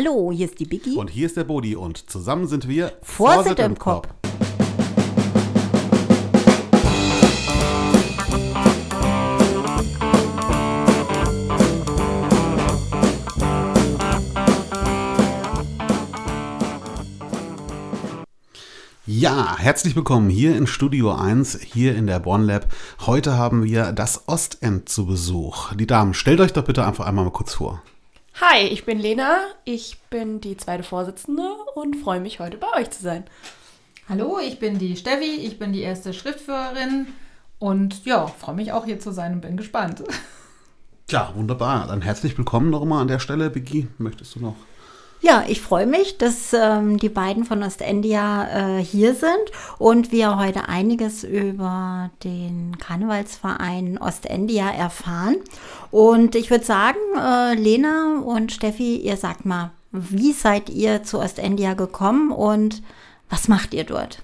Hallo, hier ist die Biggie. Und hier ist der Bodi und zusammen sind wir Vorsitt im Kopf. Ja, herzlich willkommen hier in Studio 1, hier in der Born Lab. Heute haben wir das Ostend zu Besuch. Die Damen, stellt euch doch bitte einfach einmal mal kurz vor. Hi, ich bin Lena, ich bin die zweite Vorsitzende und freue mich heute bei euch zu sein. Hallo, ich bin die Steffi, ich bin die erste Schriftführerin und ja, freue mich auch hier zu sein und bin gespannt. Ja, wunderbar. Dann herzlich willkommen nochmal an der Stelle. Biggie, möchtest du noch? Ja, ich freue mich, dass ähm, die beiden von Ostendia äh, hier sind und wir heute einiges über den Karnevalsverein Ostendia erfahren. Und ich würde sagen, äh, Lena und Steffi, ihr sagt mal, wie seid ihr zu Ostendia gekommen und was macht ihr dort?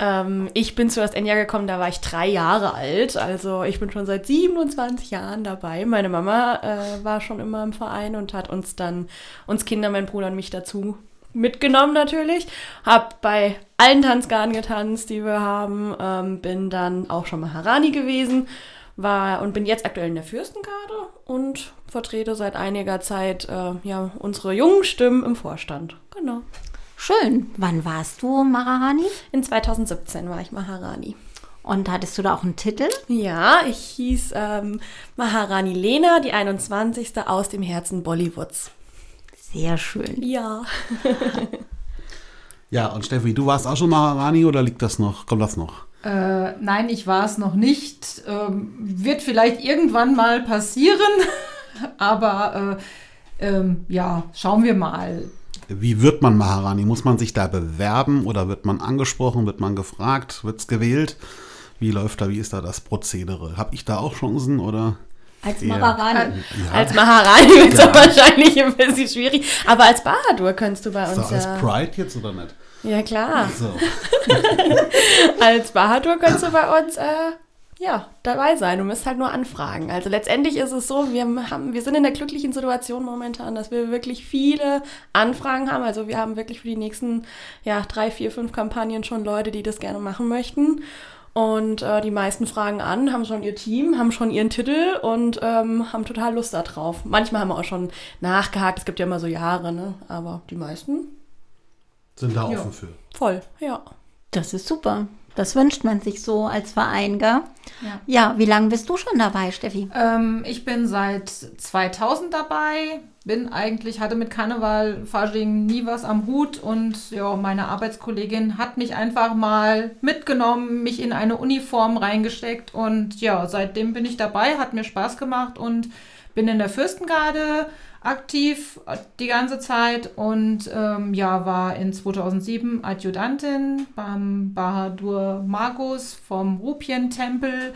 Ähm, ich bin zuerst Enya gekommen, da war ich drei Jahre alt. Also ich bin schon seit 27 Jahren dabei. Meine Mama äh, war schon immer im Verein und hat uns dann, uns Kinder, mein Bruder und mich dazu mitgenommen natürlich. Hab bei allen Tanzgarten getanzt, die wir haben. Ähm, bin dann auch schon mal Harani gewesen. War und bin jetzt aktuell in der Fürstengarde und vertrete seit einiger Zeit äh, ja, unsere jungen Stimmen im Vorstand. Genau. Schön. Wann warst du Maharani? In 2017 war ich Maharani. Und hattest du da auch einen Titel? Ja, ich hieß ähm, Maharani Lena, die 21. aus dem Herzen Bollywoods. Sehr schön. Ja. ja, und Steffi, du warst auch schon Maharani oder liegt das noch? Kommt das noch? Äh, nein, ich war es noch nicht. Ähm, wird vielleicht irgendwann mal passieren, aber äh, ähm, ja, schauen wir mal. Wie wird man Maharani? Muss man sich da bewerben oder wird man angesprochen, wird man gefragt, wird es gewählt? Wie läuft da, wie ist da das Prozedere? Habe ich da auch Chancen oder? Als Maharani. Ja. Als Maharani wird es ja. wahrscheinlich ein bisschen schwierig. Aber als Bahadur könntest du bei uns. So, als Pride jetzt oder nicht? Ja, klar. So. als Bahadur könntest du bei uns äh, ja, dabei sein. Du musst halt nur anfragen. Also letztendlich ist es so, wir, haben, wir sind in der glücklichen Situation momentan, dass wir wirklich viele Anfragen haben. Also wir haben wirklich für die nächsten ja, drei, vier, fünf Kampagnen schon Leute, die das gerne machen möchten. Und äh, die meisten fragen an, haben schon ihr Team, haben schon ihren Titel und ähm, haben total Lust darauf. Manchmal haben wir auch schon nachgehakt, es gibt ja immer so Jahre, ne? aber die meisten sind da offen ja. für. Voll, ja. Das ist super. Das wünscht man sich so als Verein, gell? Ja. Ja, wie lange bist du schon dabei, Steffi? Ähm, ich bin seit 2000 dabei, bin eigentlich, hatte mit Karneval, Fasching nie was am Hut und ja, meine Arbeitskollegin hat mich einfach mal mitgenommen, mich in eine Uniform reingesteckt und ja, seitdem bin ich dabei, hat mir Spaß gemacht und bin in der Fürstengarde aktiv die ganze Zeit und ähm, ja, war in 2007 Adjutantin beim Bahadur Magus vom Rupien-Tempel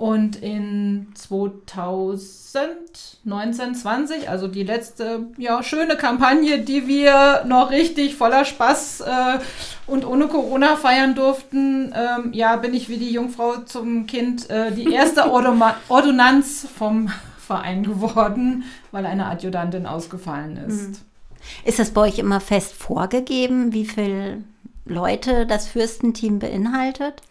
und in 2019, 20, also die letzte ja, schöne Kampagne, die wir noch richtig voller Spaß äh, und ohne Corona feiern durften, ähm, ja, bin ich wie die Jungfrau zum Kind äh, die erste Ordonnanz vom Verein geworden, weil eine Adjutantin ausgefallen ist. Mhm. Ist das bei euch immer fest vorgegeben, wie viele Leute das Fürstenteam beinhaltet?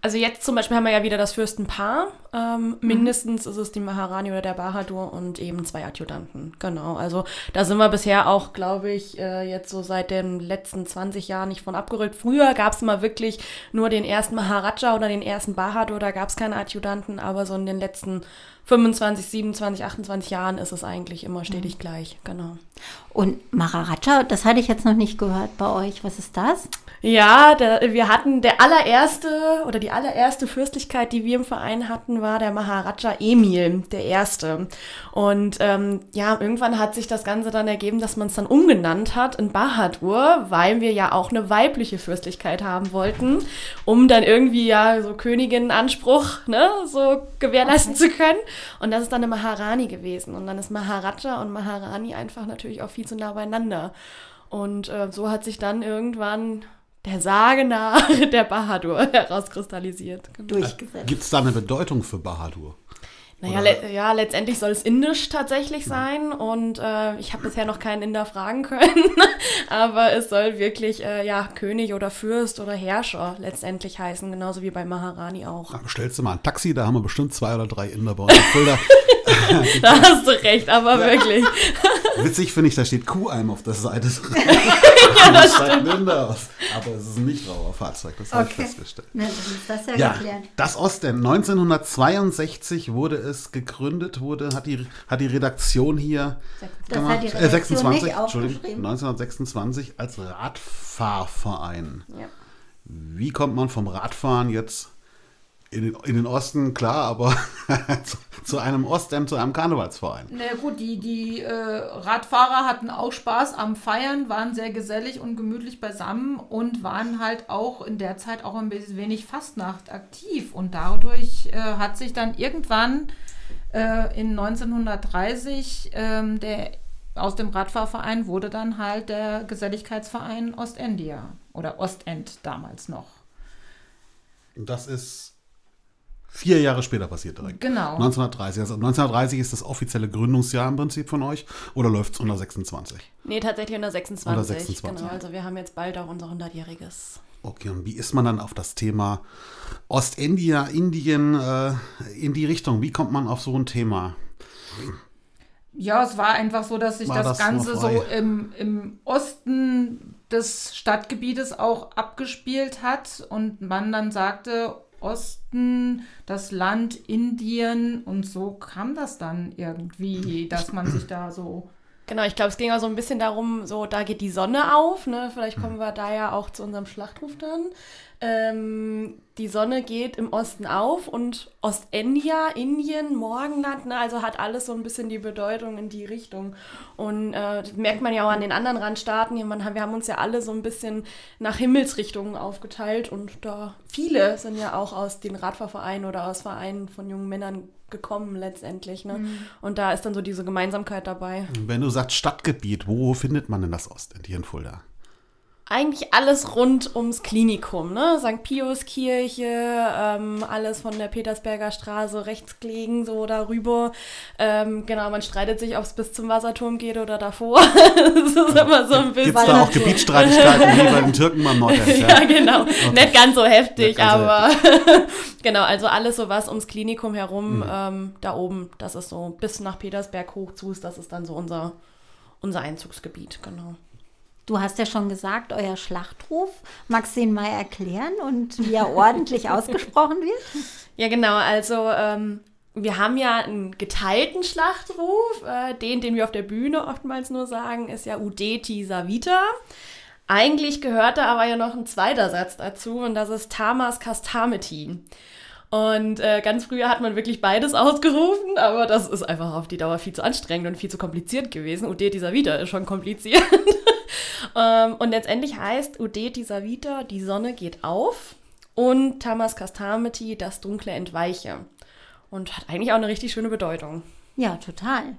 Also jetzt zum Beispiel haben wir ja wieder das Fürstenpaar. Ähm, mindestens ist es die Maharani oder der Bahadur und eben zwei Adjutanten. Genau. Also da sind wir bisher auch, glaube ich, äh, jetzt so seit den letzten 20 Jahren nicht von abgerückt. Früher gab es immer wirklich nur den ersten Maharaja oder den ersten Bahadur, da gab es keine Adjutanten, aber so in den letzten 25, 27, 28 Jahren ist es eigentlich immer stetig mhm. gleich. Genau. Und Maharaja, das hatte ich jetzt noch nicht gehört bei euch. Was ist das? Ja, der, wir hatten der allererste oder die allererste Fürstlichkeit, die wir im Verein hatten, war der Maharaja Emil, der erste. Und ähm, ja, irgendwann hat sich das Ganze dann ergeben, dass man es dann umgenannt hat in Bahadur, weil wir ja auch eine weibliche Fürstlichkeit haben wollten, um dann irgendwie ja so Königin-Anspruch ne, so gewährleisten okay. zu können. Und das ist dann eine Maharani gewesen. Und dann ist Maharaja und Maharani einfach natürlich auch viel zu nah beieinander. Und äh, so hat sich dann irgendwann der Sage nach der Bahadur herauskristallisiert. Genau. Durchgesetzt. Gibt es da eine Bedeutung für Bahadur? Naja, le ja, letztendlich soll es indisch tatsächlich sein und äh, ich habe bisher noch keinen Inder fragen können, aber es soll wirklich äh, ja König oder Fürst oder Herrscher letztendlich heißen, genauso wie bei Maharani auch. Ja, bestellst du mal ein Taxi, da haben wir bestimmt zwei oder drei Inder bei uns. da hast du recht, aber ja. wirklich. Witzig finde ich, da steht Kuhalm auf der Seite. ja, das stimmt. Inder aus. Aber es ist ein nicht rauer Fahrzeug, das okay. habe ich festgestellt. Na, das ist das ja, ja geklärt. Das Ostend. 1962 wurde es gegründet, wurde, hat die, hat die Redaktion hier das gemacht, hat die Redaktion äh, 26, nicht Entschuldigung, 1926 als Radfahrverein. Ja. Wie kommt man vom Radfahren jetzt in den, in den Osten, klar, aber zu, zu, einem Ostem, zu einem Karnevalsverein. Na naja, gut, die, die äh, Radfahrer hatten auch Spaß am Feiern, waren sehr gesellig und gemütlich beisammen und waren halt auch in der Zeit auch ein bisschen wenig Fastnacht aktiv. Und dadurch äh, hat sich dann irgendwann äh, in 1930 ähm, der aus dem Radfahrverein wurde dann halt der Geselligkeitsverein Ostendia oder Ostend damals noch. Das ist Vier Jahre später passiert direkt. Genau. 1930. Also 1930 ist das offizielle Gründungsjahr im Prinzip von euch oder läuft es unter 26? Nee, tatsächlich unter 26. Unter 26. Genau, also wir haben jetzt bald auch unser 100-jähriges. Okay, und wie ist man dann auf das Thema Ostindia, Indien äh, in die Richtung? Wie kommt man auf so ein Thema? Ja, es war einfach so, dass sich das, das, Ganze so im, im Osten des Stadtgebietes auch abgespielt hat und man dann sagte, Osten, das Land Indien und so kam das dann irgendwie, dass man sich da so. Genau, ich glaube, es ging auch so ein bisschen darum, so da geht die Sonne auf, ne? Vielleicht kommen wir da ja auch zu unserem Schlachtruf dann ähm, die Sonne geht im Osten auf und Ostendia, Indien, Morgenland, ne, also hat alles so ein bisschen die Bedeutung in die Richtung. Und äh, das merkt man ja auch an den anderen Randstaaten. wir haben uns ja alle so ein bisschen nach Himmelsrichtungen aufgeteilt und da viele sind ja auch aus den Radfahrvereinen oder aus Vereinen von jungen Männern gekommen letztendlich. Ne? Mhm. Und da ist dann so diese Gemeinsamkeit dabei. Wenn du sagst Stadtgebiet, wo findet man denn das Ostend in Fulda? Eigentlich alles rund ums Klinikum, ne? St. Pius Kirche, ähm, alles von der Petersberger Straße rechts gelegen, so darüber. Ähm, genau, man streitet sich, ob es bis zum Wasserturm geht oder davor. das ist immer so ein bisschen. Gibt da auch Gebietsstreitigkeiten wie bei den Türken am Nordend? Ja, ja genau. Okay. Nicht ganz so heftig, ganz aber genau, also alles so was ums Klinikum herum, mhm. ähm, da oben, das ist so bis nach Petersberg hoch zu, das ist dann so unser, unser Einzugsgebiet, genau. Du hast ja schon gesagt, euer Schlachtruf. Magst du ihn mal erklären und wie er ordentlich ausgesprochen wird? Ja, genau. Also ähm, wir haben ja einen geteilten Schlachtruf. Äh, den, den wir auf der Bühne oftmals nur sagen, ist ja Udeti Savita. Eigentlich gehört da aber ja noch ein zweiter Satz dazu und das ist Tamas Kastameti. Und äh, ganz früher hat man wirklich beides ausgerufen, aber das ist einfach auf die Dauer viel zu anstrengend und viel zu kompliziert gewesen. Udeti Savita ist schon kompliziert. Ähm, und letztendlich heißt Udeti Savita, die Sonne geht auf und Tamas Kastameti, das Dunkle entweiche. Und hat eigentlich auch eine richtig schöne Bedeutung. Ja, total.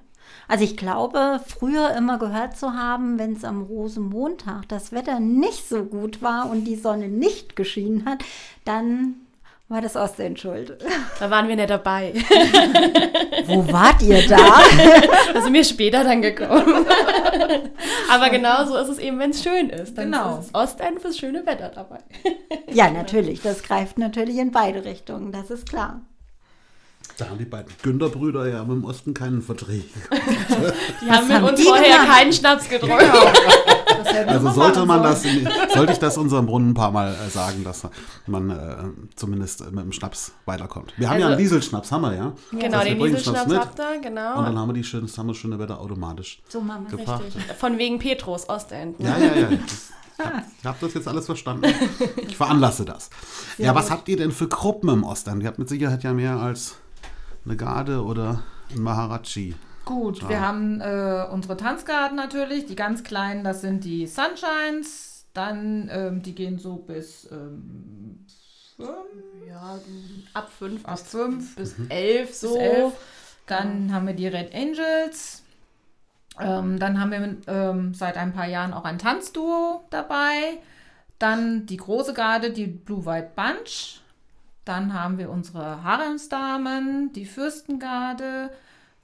Also ich glaube, früher immer gehört zu haben, wenn es am Rosenmontag das Wetter nicht so gut war und die Sonne nicht geschienen hat, dann war das Ostend schuld. Da waren wir nicht dabei. Wo wart ihr da? Da sind wir später dann gekommen. Aber genau so ist es eben, wenn es schön ist. Dann genau. ist Ostend fürs schöne Wetter dabei. Ja, natürlich. Das greift natürlich in beide Richtungen, das ist klar. Da haben die beiden Günterbrüder ja im Osten keinen Verträge. die haben mit uns vorher gemacht? keinen Schnaps getrunken. Genau. Also sollte man das, sollte ich das unserem Brunnen ein paar Mal äh, sagen, dass man äh, zumindest mit dem Schnaps weiterkommt. Wir haben also, ja einen Dieselschnaps, haben wir ja. Genau, das heißt, den Dieselschnaps habt ihr, genau. Und dann haben wir die schöne, haben wir schöne Wetter automatisch so machen wir gebracht. Richtig. Von wegen Petrus, Ostend. Ne? Ja, ja, ja. Ich habe hab das jetzt alles verstanden. Ich veranlasse das. Sehr ja, was gut. habt ihr denn für Gruppen im Ostend? Ihr habt mit Sicherheit ja mehr als eine Garde oder ein Maharaji? Gut, ja. wir haben äh, unsere Tanzgarden natürlich, die ganz kleinen, das sind die Sunshines, dann ähm, die gehen so bis ähm, ja, ab fünf, ab fünf bis mhm. elf so. Bis elf. Dann ja. haben wir die Red Angels. Ähm, dann haben wir ähm, seit ein paar Jahren auch ein Tanzduo dabei. Dann die große Garde, die Blue White Bunch. Dann haben wir unsere Haremsdamen, die Fürstengarde,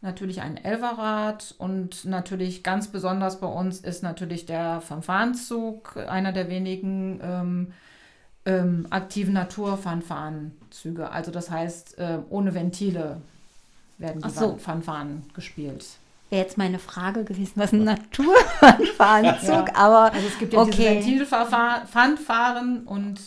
natürlich ein Elverrad und natürlich ganz besonders bei uns ist natürlich der Fanfarenzug, einer der wenigen ähm, ähm, aktiven Naturfanfarenzüge. Also das heißt, äh, ohne Ventile werden die so. Fanfaren gespielt. Wäre jetzt meine Frage gewesen, was ein Naturfanfarenzug, ja. aber also es gibt ja okay. diese Ventilfanfaren und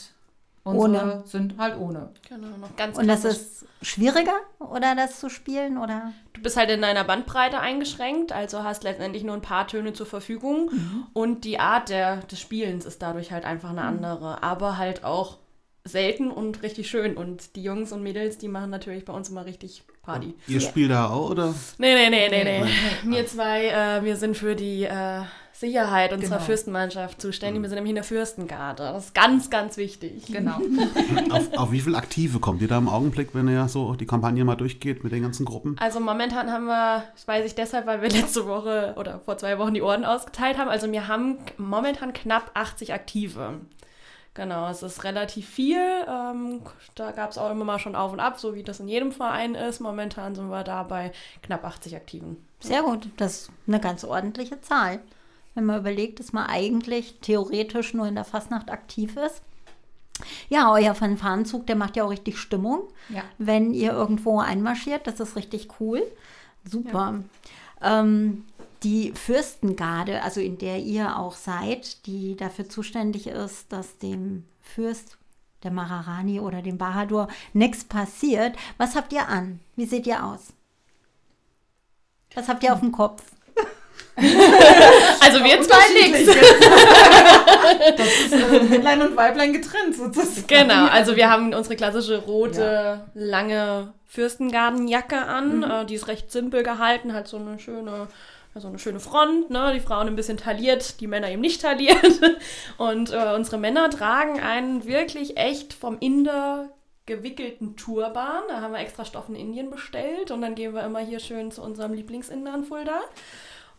Unsere ohne. sind halt ohne. Genau, noch ganz Und das ist schwieriger, oder das zu spielen, oder? Du bist halt in deiner Bandbreite eingeschränkt, also hast letztendlich nur ein paar Töne zur Verfügung mhm. und die Art der, des Spielens ist dadurch halt einfach eine mhm. andere, aber halt auch selten und richtig schön und die Jungs und Mädels, die machen natürlich bei uns immer richtig Party. Ihr yeah. spielt da auch, oder? Nee, nee, nee, nee, nee. Wir zwei, äh, wir sind für die äh, Sicherheit unserer genau. Fürstenmannschaft zuständig. Mhm. Wir sind nämlich in der Fürstengarde. Das ist ganz, ganz wichtig. Genau. auf, auf, wie viele Aktive kommt ihr da im Augenblick, wenn ihr so die Kampagne mal durchgeht mit den ganzen Gruppen? Also momentan haben wir, das weiß ich deshalb, weil wir letzte Woche oder vor zwei Wochen die Orden ausgeteilt haben. Also wir haben momentan knapp 80 Aktive. Genau, es ist relativ viel. Ähm, da gab es auch immer mal schon auf und ab, so wie das in jedem Verein ist. Momentan sind wir da bei knapp 80 Aktiven. Sehr gut, das ist eine ganz ordentliche Zahl wenn man überlegt, dass man eigentlich theoretisch nur in der Fastnacht aktiv ist. Ja, euer Fanfarenzug, der macht ja auch richtig Stimmung, ja. wenn ihr irgendwo einmarschiert. Das ist richtig cool. Super. Ja. Ähm, die Fürstengarde, also in der ihr auch seid, die dafür zuständig ist, dass dem Fürst, der Maharani oder dem Bahadur nichts passiert. Was habt ihr an? Wie seht ihr aus? Was habt ihr auf dem Kopf? also wir zwei nichts. Das ist äh, Männlein und Weiblein getrennt sozusagen. Genau, also wir haben unsere klassische rote, ja. lange Fürstengartenjacke an. Mhm. Äh, die ist recht simpel gehalten, hat so eine schöne so eine schöne Front, ne? die Frauen ein bisschen tailliert, die Männer eben nicht tailliert. Und äh, unsere Männer tragen einen wirklich echt vom Inder gewickelten Turban. Da haben wir extra Stoff in Indien bestellt und dann gehen wir immer hier schön zu unserem Lieblingsinder in Fulda.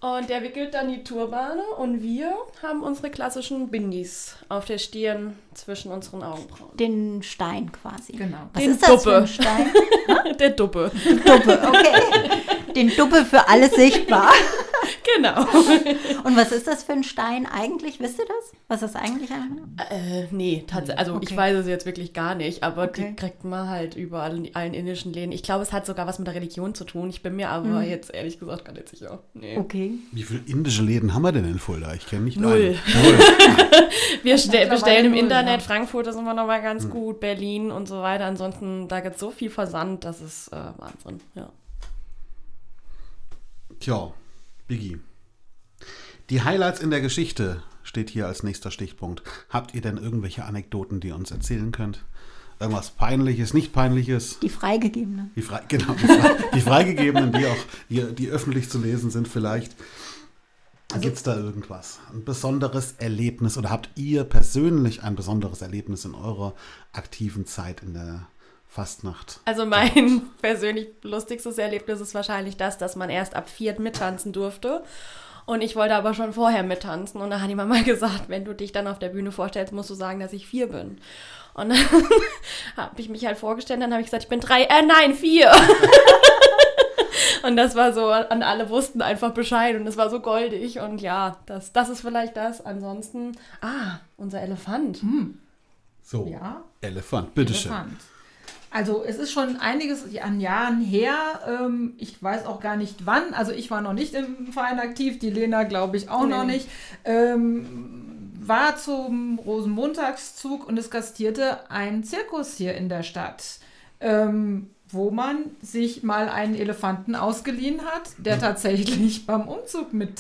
Und der wickelt dann die Turbane und wir haben unsere klassischen Bindis auf der Stirn zwischen unseren Augenbrauen. Den Stein quasi. Genau. Was Den ist das Duppe. für ein Stein? der Duppe. Duppe, okay. Den Duppe für alle sichtbar. Genau. Und was ist das für ein Stein eigentlich? Wisst ihr das? Was ist das eigentlich? Äh, nee, tatsächlich. Also okay. ich weiß es jetzt wirklich gar nicht, aber okay. die kriegt man halt überall in allen indischen Läden. Ich glaube, es hat sogar was mit der Religion zu tun. Ich bin mir aber mhm. jetzt ehrlich gesagt gar nicht sicher. Nee. Okay. Wie viele indische Läden haben wir denn in Fulda? Ich kenne nicht Null. Null. wir bestellen im Internet, ja. Frankfurt ist immer noch mal ganz mhm. gut, Berlin und so weiter. Ansonsten, da gibt es so viel Versand, das ist äh, Wahnsinn. Ja. Tja, Biggie. Die Highlights in der Geschichte steht hier als nächster Stichpunkt. Habt ihr denn irgendwelche Anekdoten, die ihr uns erzählen könnt? Irgendwas Peinliches, nicht Peinliches? Die Freigegebenen. Die, Fre genau, die, Fre die Freigegebenen, die auch die, die öffentlich zu lesen sind vielleicht. Also, Gibt es da irgendwas? Ein besonderes Erlebnis oder habt ihr persönlich ein besonderes Erlebnis in eurer aktiven Zeit in der Fastnacht. Also mein persönlich lustigstes Erlebnis ist wahrscheinlich das, dass man erst ab vier mittanzen durfte. Und ich wollte aber schon vorher mittanzen. Und da hat die Mama gesagt, wenn du dich dann auf der Bühne vorstellst, musst du sagen, dass ich vier bin. Und dann habe ich mich halt vorgestellt, dann habe ich gesagt, ich bin drei, äh, nein, vier. und das war so, an alle wussten einfach Bescheid und es war so goldig. Und ja, das, das ist vielleicht das. Ansonsten, ah, unser Elefant. Hm. So, ja. Elefant, bitteschön. Elefant. Also es ist schon einiges an Jahren her. Ähm, ich weiß auch gar nicht wann. Also ich war noch nicht im Verein aktiv, die Lena glaube ich auch nee. noch nicht. Ähm, war zum Rosenmontagszug und es gastierte ein Zirkus hier in der Stadt. Ähm, wo man sich mal einen Elefanten ausgeliehen hat, der tatsächlich beim Umzug mit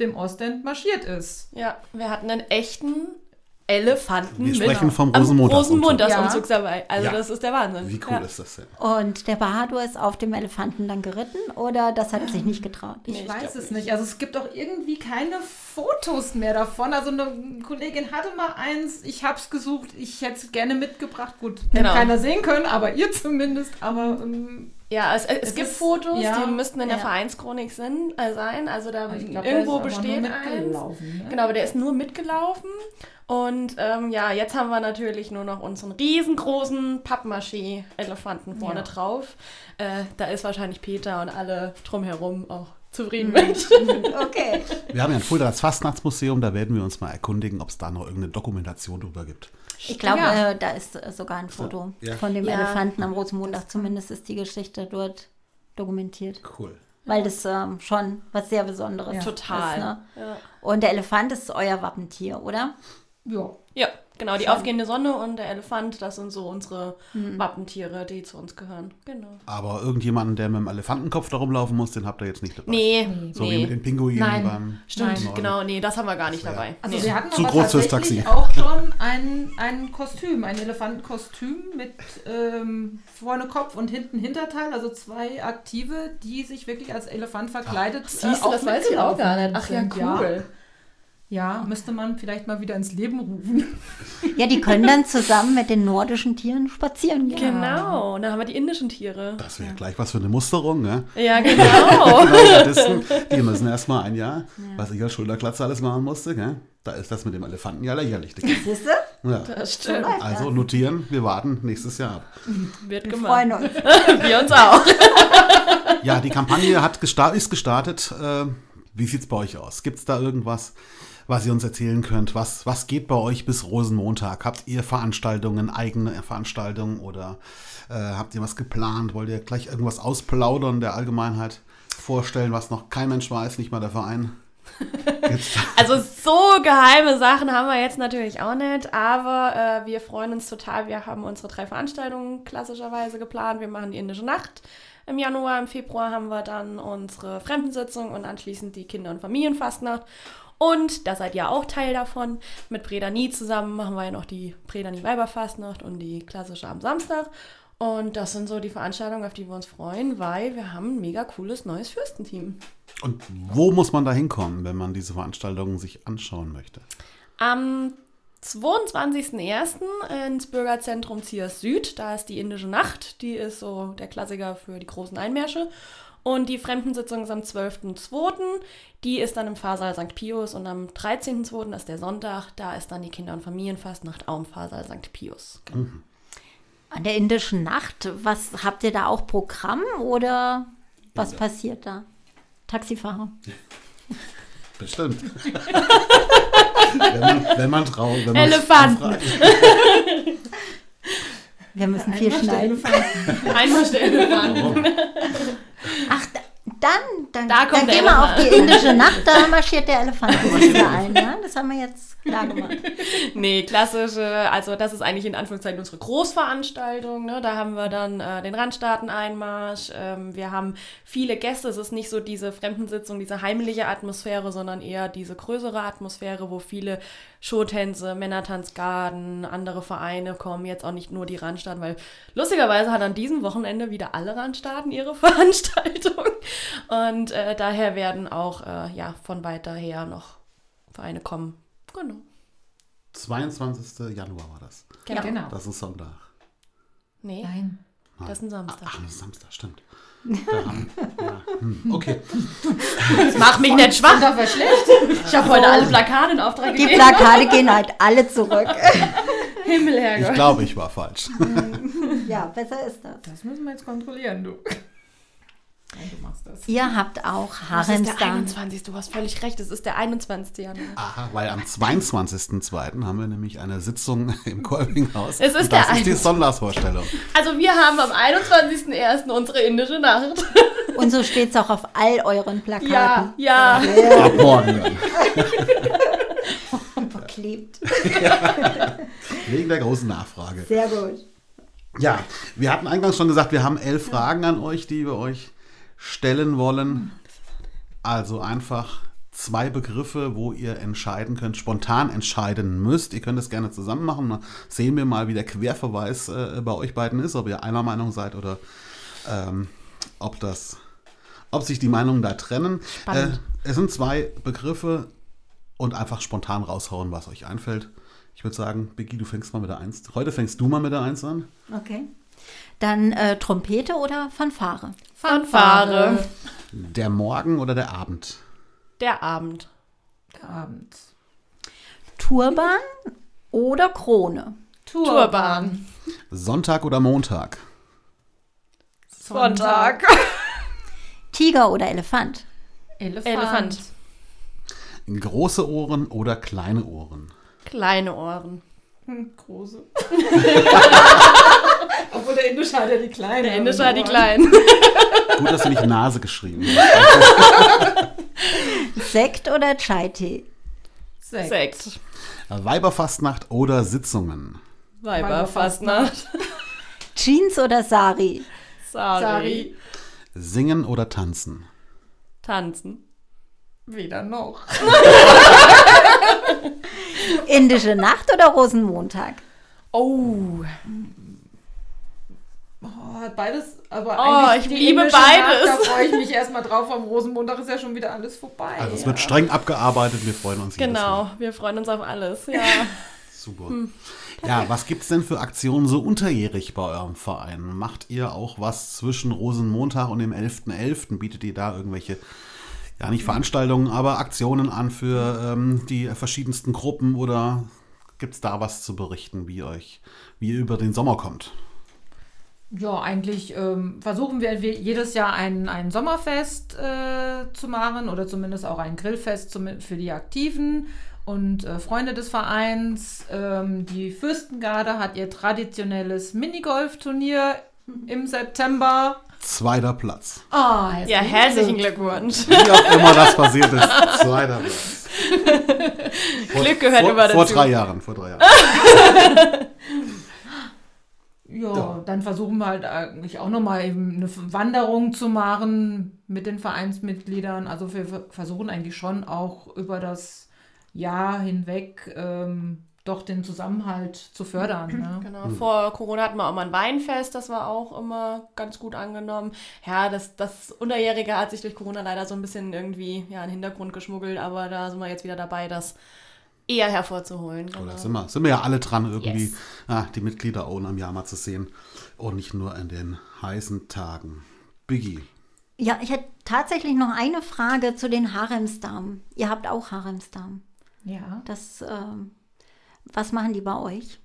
dem Ostend marschiert ist. Ja, wir hatten einen echten Elefanten Wir sprechen vom Rosenmontag. Rosenmontagsumzug ja. dabei. Also ja. das ist der Wahnsinn. Wie cool ja. ist das denn? Und der Bahadur ist auf dem Elefanten dann geritten oder das hat er sich nicht getraut? Ich, ich weiß es nicht. Also es gibt auch irgendwie keine Fotos mehr davon. Also eine Kollegin hatte mal eins, ich habe es gesucht, ich hätte es gerne mitgebracht. Gut, genau. keiner sehen können, aber ihr zumindest. Aber ähm, ja, es, es, es gibt ist, Fotos, ja, die müssten in der ja. Vereinschronik sind, äh, sein. Also da glaub, irgendwo besteht eins. Ne? Genau, aber der ist nur mitgelaufen. Und ähm, ja, jetzt haben wir natürlich nur noch unseren riesengroßen Pappmaché-Elefanten vorne ja. drauf. Äh, da ist wahrscheinlich Peter und alle drumherum auch zufrieden mhm. mit. okay. Wir haben ja ein Fulda das Fastnachtsmuseum, da werden wir uns mal erkundigen, ob es da noch irgendeine Dokumentation drüber gibt. Ich glaube, ja. äh, da ist äh, sogar ein Foto ja. von dem ja. Elefanten am Rosenmontag. Zumindest ist die Geschichte dort dokumentiert. Cool. Weil das ähm, schon was sehr Besonderes Total. ist. Ne? Und der Elefant ist euer Wappentier, oder? Ja. Ja. Genau, die aufgehende Sonne und der Elefant, das sind so unsere mhm. Wappentiere, die zu uns gehören. Genau. Aber irgendjemanden, der mit dem Elefantenkopf da rumlaufen muss, den habt ihr jetzt nicht dabei. Nee. So nee. wie mit den Pinguinen Nein. beim. Stimmt, Nein. genau, nee, das haben wir gar nicht dabei. Also nee. wir hatten Zu groß fürs Taxi. auch schon ein, ein Kostüm, ein Elefantenkostüm mit ähm, vorne Kopf und hinten Hinterteil, also zwei Aktive, die sich wirklich als Elefant verkleidet. Ach, siehst du, äh, das weiß ich auch gar nicht. Ach ja, cool. Ja. Ja, müsste man vielleicht mal wieder ins Leben rufen. Ja, die können dann zusammen mit den nordischen Tieren spazieren gehen. Genau, und dann haben wir die indischen Tiere. Das wäre ja. gleich was für eine Musterung, ne? Ja, genau. genau die müssen erstmal ein Jahr, ja. was ich als Schulterklatze alles machen musste, gell? Da ist das mit dem Elefanten ja lächerlich. Siehst du? Ja. Das stimmt. Also notieren, wir warten nächstes Jahr ab. Wird wir gemacht. freuen uns. wir uns auch. Ja, die Kampagne hat gesta ist gestartet. Äh, wie sieht es bei euch aus? Gibt es da irgendwas? Was ihr uns erzählen könnt. Was, was geht bei euch bis Rosenmontag? Habt ihr Veranstaltungen, eigene Veranstaltungen oder äh, habt ihr was geplant? Wollt ihr gleich irgendwas ausplaudern der Allgemeinheit vorstellen, was noch kein Mensch weiß, nicht mal der Verein? also so geheime Sachen haben wir jetzt natürlich auch nicht, aber äh, wir freuen uns total. Wir haben unsere drei Veranstaltungen klassischerweise geplant. Wir machen die Indische Nacht. Im Januar, im Februar haben wir dann unsere Fremdensitzung und anschließend die Kinder- und Familienfastnacht. Und da seid ihr auch Teil davon. Mit Predani zusammen machen wir ja noch die Predani Weiberfastnacht und die klassische am Samstag. Und das sind so die Veranstaltungen, auf die wir uns freuen, weil wir haben ein mega cooles neues Fürstenteam. Und wo muss man da hinkommen, wenn man diese Veranstaltungen sich anschauen möchte? Am 22.01. ins Bürgerzentrum Ziers Süd. Da ist die Indische Nacht. Die ist so der Klassiker für die großen Einmärsche. Und die Fremdensitzung ist am 12.02. Die ist dann im Pfarrsaal St. Pius und am 13.02., das ist der Sonntag, da ist dann die Kinder- und Familienfastnacht auch im Pfarrsaal St. Pius. Mhm. An der indischen Nacht, was habt ihr da auch Programm oder was ja. passiert da? Taxifahrer. Bestimmt. wenn, man, wenn man traut. Elefanten. Wir müssen viel schneiden. Einmal Elefanten. Ach, dann, dann, da dann gehen wir auf die indische Nacht, da marschiert der Elefant wieder ein. Ja? Das haben wir jetzt klar gemacht. nee, klassische, also das ist eigentlich in Anführungszeichen unsere Großveranstaltung. Ne? Da haben wir dann äh, den Randstaaten-Einmarsch. Ähm, wir haben viele Gäste. Es ist nicht so diese Fremdensitzung, diese heimliche Atmosphäre, sondern eher diese größere Atmosphäre, wo viele Showtänze, Männertanzgarden, andere Vereine kommen, jetzt auch nicht nur die Randstaaten, weil lustigerweise hat an diesem Wochenende wieder alle Randstaaten ihre Veranstaltung. Und äh, daher werden auch äh, ja, von weiter her noch Vereine kommen. Genau. 22. Januar war das. Genau. genau. Das ist Sonntag. Nee. Nein. Das ist ein Samstag. Ach, das ist Samstag, stimmt. Haben, ja. hm, okay. Das macht mich nicht schwach. Das war schlecht. Ich habe heute alle Plakate in Auftrag gegeben. Die Plakate gehen halt alle zurück. Himmel, Herrgott. Ich glaube, ich war falsch. Ja, besser ist das. Das müssen wir jetzt kontrollieren, du. Du machst das. Ihr habt auch Harems. Das ist der 21. Du hast völlig recht. Es ist der 21. Januar. Aha, weil am 22.02. haben wir nämlich eine Sitzung im Kolbinghaus. Es ist das der ist die Sonntagsvorstellung. Also wir haben am 21.01. unsere indische Nacht. Und so steht es auch auf all euren Plakaten. Ja, ja. ja. Ab morgen. Verklebt. Ja. Wegen der großen Nachfrage. Sehr gut. Ja, wir hatten eingangs schon gesagt, wir haben elf Fragen an euch, die wir euch stellen wollen. Also einfach zwei Begriffe, wo ihr entscheiden könnt, spontan entscheiden müsst. Ihr könnt es gerne zusammen machen. Dann sehen wir mal, wie der Querverweis äh, bei euch beiden ist, ob ihr einer Meinung seid oder ähm, ob das, ob sich die Meinungen da trennen. Äh, es sind zwei Begriffe. und einfach spontan raushauen, was euch einfällt. Ich würde sagen, Biggie, du fängst mal mit der Eins. Heute fängst du mal mit der Eins an. Okay. Dann äh, Trompete oder Fanfare? Fanfare. Der Morgen oder der Abend? Der Abend. Der Abend. Turban oder Krone? Turban. Sonntag oder Montag? Sonntag. Tiger oder Elefant? Elefant. Elefant. Große Ohren oder kleine Ohren? Kleine Ohren. Hm, große. Obwohl der Indische hat ja die kleinen. Der Indische hat die kleinen. Gut, dass du nicht Nase geschrieben hast. Sekt oder Chai-Tee? Sekt. Sekt. Weiberfastnacht oder Sitzungen? Weiberfastnacht. Jeans oder Sari? Sari. Sari. Singen oder tanzen? Tanzen. Weder noch. Indische Nacht oder Rosenmontag? Oh. Oh, beides, aber oh, ich liebe beides. Nacht, da freue ich mich erstmal drauf. Am Rosenmontag ist ja schon wieder alles vorbei. Also es ja. wird streng abgearbeitet, wir freuen uns. Genau, wir freuen uns auf alles. Ja. Super. Hm. Ja, was gibt es denn für Aktionen so unterjährig bei eurem Verein? Macht ihr auch was zwischen Rosenmontag und dem 11.11.? .11.? Bietet ihr da irgendwelche, ja nicht Veranstaltungen, aber Aktionen an für ähm, die verschiedensten Gruppen oder gibt es da was zu berichten, wie euch, wie ihr über den Sommer kommt? Ja, eigentlich ähm, versuchen wir jedes Jahr ein, ein Sommerfest äh, zu machen oder zumindest auch ein Grillfest zum, für die Aktiven und äh, Freunde des Vereins. Ähm, die Fürstengarde hat ihr traditionelles Minigolf-Turnier im September. Zweiter Platz. Oh, ja, herzlichen Glückwunsch. Wie auch immer das passiert ist, zweiter Platz. Glück gehört vor, immer dazu. Vor drei Jahren, vor drei Jahren. Ja, ja, dann versuchen wir halt eigentlich auch nochmal eben eine Wanderung zu machen mit den Vereinsmitgliedern. Also wir versuchen eigentlich schon auch über das Jahr hinweg ähm, doch den Zusammenhalt zu fördern. Ne? Genau. Mhm. Vor Corona hatten wir auch mal ein Weinfest, das war auch immer ganz gut angenommen. Ja, das, das Unterjährige hat sich durch Corona leider so ein bisschen irgendwie ja, in den Hintergrund geschmuggelt, aber da sind wir jetzt wieder dabei, das eher hervorzuholen. Genau. Oder sind wir, sind wir ja alle dran, irgendwie yes. ah, die Mitglieder auch am Jahr mal zu sehen und nicht nur in den heißen Tagen. Biggie. Ja, ich hätte tatsächlich noch eine Frage zu den Haremsdamen. Ihr habt auch Haremsdamen. Ja. Das, ähm, was machen die bei euch?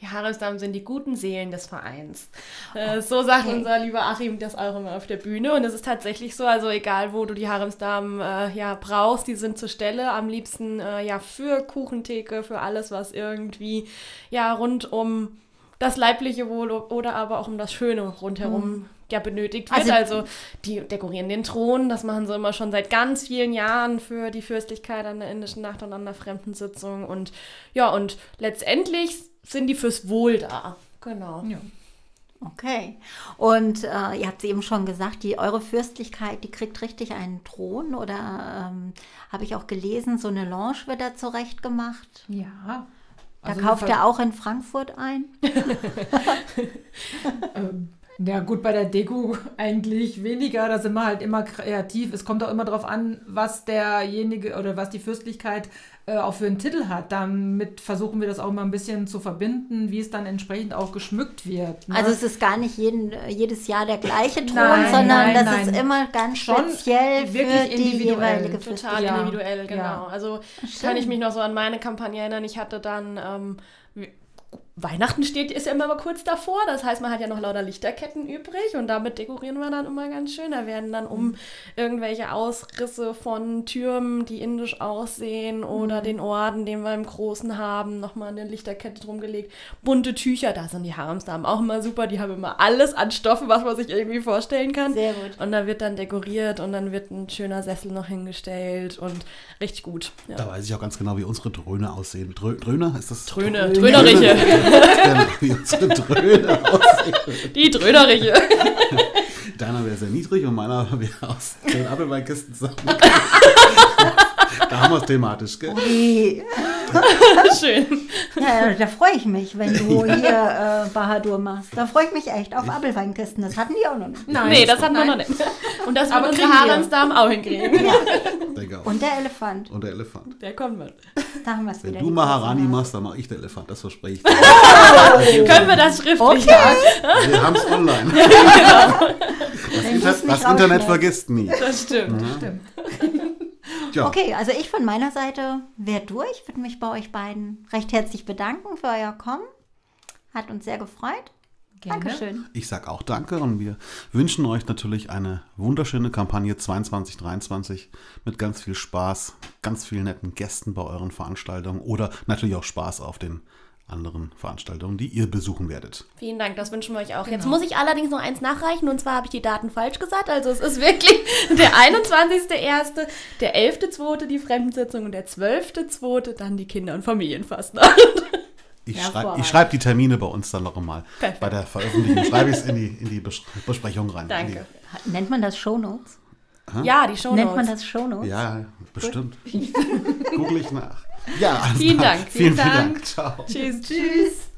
Die Haremsdamen sind die guten Seelen des Vereins. Äh, so sagt okay. unser lieber Achim das auch immer auf der Bühne. Und es ist tatsächlich so, also egal wo du die Haremsdamen äh, ja brauchst, die sind zur Stelle. Am liebsten äh, ja für Kuchentheke, für alles, was irgendwie ja rund um das leibliche Wohl oder aber auch um das Schöne rundherum mhm. ja benötigt wird. Also, also, die dekorieren den Thron, das machen sie immer schon seit ganz vielen Jahren für die Fürstlichkeit an der indischen Nacht und an der Fremdensitzung. Und ja, und letztendlich sind die fürs Wohl da. Genau. Ja. Okay. Und äh, ihr habt es eben schon gesagt, die eure Fürstlichkeit, die kriegt richtig einen Thron oder ähm, habe ich auch gelesen, so eine Lounge wird da zurecht gemacht. Ja. Da also kauft er auch in Frankfurt ein. ähm, ja, gut, bei der Deko eigentlich weniger. Da sind wir halt immer kreativ. Es kommt auch immer darauf an, was derjenige oder was die Fürstlichkeit äh, auch für einen Titel hat. Damit versuchen wir das auch mal ein bisschen zu verbinden, wie es dann entsprechend auch geschmückt wird. Ne? Also es ist gar nicht jeden, jedes Jahr der gleiche Ton, nein, sondern nein, das nein. ist immer ganz speziell für die jeweilige Total individuell, genau. Ja. Also Stimmt. kann ich mich noch so an meine Kampagne erinnern. Ich hatte dann ähm, Weihnachten steht, ist ja immer mal kurz davor. Das heißt, man hat ja noch lauter Lichterketten übrig und damit dekorieren wir dann immer ganz schön. Da werden dann um irgendwelche Ausrisse von Türmen, die indisch aussehen oder mhm. den Orden, den wir im Großen haben, nochmal eine Lichterkette drum gelegt. Bunte Tücher, da sind die Haremsdamen auch immer super. Die haben immer alles an Stoffen, was man sich irgendwie vorstellen kann. Sehr gut. Und da wird dann dekoriert und dann wird ein schöner Sessel noch hingestellt und richtig gut. Ja. Da weiß ich auch ganz genau, wie unsere Dröhne aussehen. Drö Dröhner ist das? Dröhne, Dröhneriche. wie unsere Dröhne aussehen. Die Dröhneriche. Deiner wäre sehr niedrig und meiner wäre aus den Apfelweinkisten zusammen. da haben wir es thematisch, gell? Okay. Schön. Ja, da freue ich mich, wenn du ja. hier äh, Bahadur machst. Da freue ich mich echt auf Apfelweinkisten. Das hatten die auch noch nicht. Nein, nee, das hatten wir noch nicht. Und das wird unsere Haremsdamen auch hinkriegen. Ja. Und der Elefant. Und der Elefant. Der kommt mit. Da haben wir es wieder. Wenn du Maharani machst, dann mache ich der Elefant. Das verspreche ich dir. Oh. Können wir das schriftlich okay. sagen? Wir haben es online. genau. Das, Inter das Internet vergisst nie. Das stimmt. Ja. Das stimmt. Ja. Okay, also ich von meiner Seite wäre durch. Würde mich bei euch beiden recht herzlich bedanken für euer Kommen. Hat uns sehr gefreut. Gerne. Dankeschön. Ich sage auch Danke und wir wünschen euch natürlich eine wunderschöne Kampagne 22, 23 mit ganz viel Spaß, ganz vielen netten Gästen bei euren Veranstaltungen oder natürlich auch Spaß auf den anderen Veranstaltungen, die ihr besuchen werdet. Vielen Dank, das wünschen wir euch auch. Genau. Jetzt muss ich allerdings noch eins nachreichen und zwar habe ich die Daten falsch gesagt. Also es ist wirklich der 21.01., der 11.02. die Fremdensitzung und der 12.02. dann die Kinder- und Familienfastnacht. Ich schreibe schreib die Termine bei uns dann noch einmal. Bei der Veröffentlichung schreibe ich es in die, in die Besprechung rein. Danke. Nennt man das Shownotes? Ja, die Shownotes. Nennt man das Shownotes? Ja, bestimmt. Google ich nach. Ja, vielen Dank. Vielen, vielen Dank. Dank. Ciao. Tschüss. Tschüss.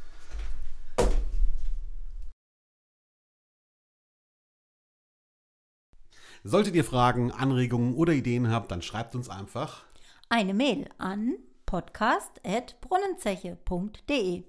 Solltet ihr Fragen, Anregungen oder Ideen habt, dann schreibt uns einfach eine Mail an podcast.brunnenzeche.de.